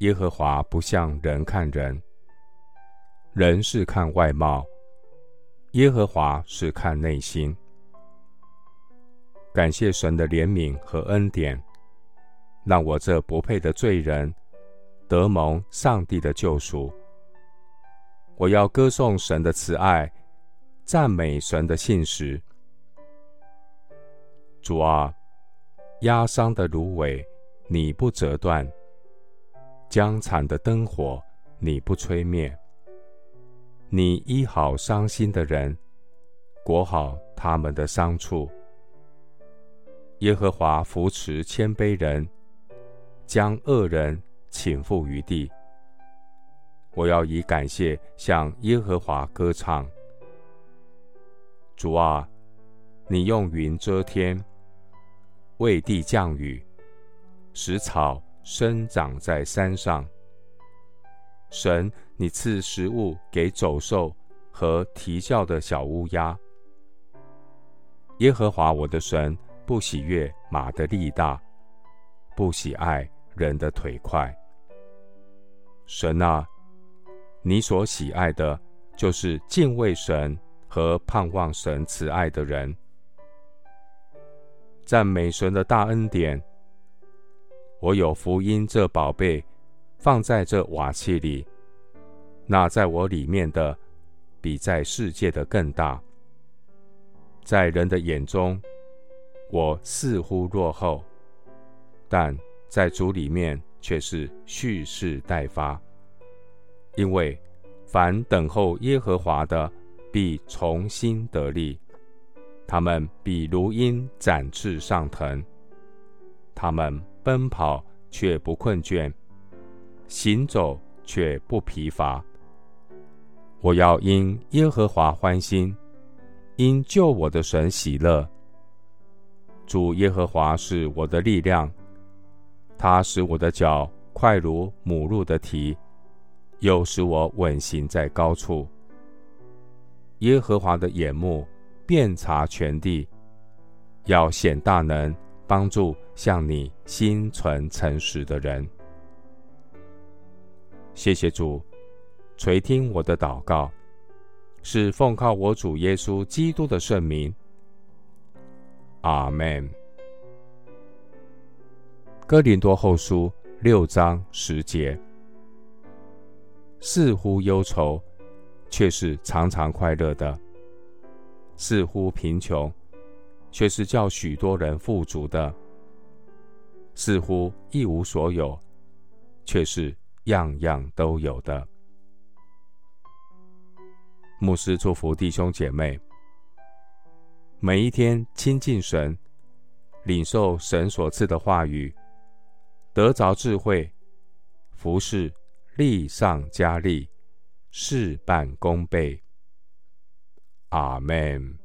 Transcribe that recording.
耶和华不像人看人，人是看外貌，耶和华是看内心。感谢神的怜悯和恩典，让我这不配的罪人得蒙上帝的救赎。我要歌颂神的慈爱，赞美神的信实。主啊，压伤的芦苇，你不折断；将残的灯火，你不吹灭。你医好伤心的人，裹好他们的伤处。耶和华扶持谦卑人，将恶人倾覆于地。我要以感谢向耶和华歌唱。主啊，你用云遮天。为地降雨，使草生长在山上。神，你赐食物给走兽和啼叫的小乌鸦。耶和华我的神不喜悦马的力大，不喜爱人的腿快。神啊，你所喜爱的，就是敬畏神和盼望神慈爱的人。赞美神的大恩典。我有福音这宝贝，放在这瓦器里，那在我里面的，比在世界的更大。在人的眼中，我似乎落后，但在主里面却是蓄势待发。因为凡等候耶和华的，必重新得力。他们比如鹰展翅上腾，他们奔跑却不困倦，行走却不疲乏。我要因耶和华欢心，因救我的神喜乐。主耶和华是我的力量，他使我的脚快如母鹿的蹄，又使我稳行在高处。耶和华的眼目。遍察全地，要显大能，帮助向你心存诚实的人。谢谢主垂听我的祷告，是奉靠我主耶稣基督的圣名。阿门。哥林多后书六章十节，似乎忧愁，却是常常快乐的。似乎贫穷，却是叫许多人富足的；似乎一无所有，却是样样都有的。牧师祝福弟兄姐妹，每一天亲近神，领受神所赐的话语，得着智慧，服侍力上加力，事半功倍。阿门。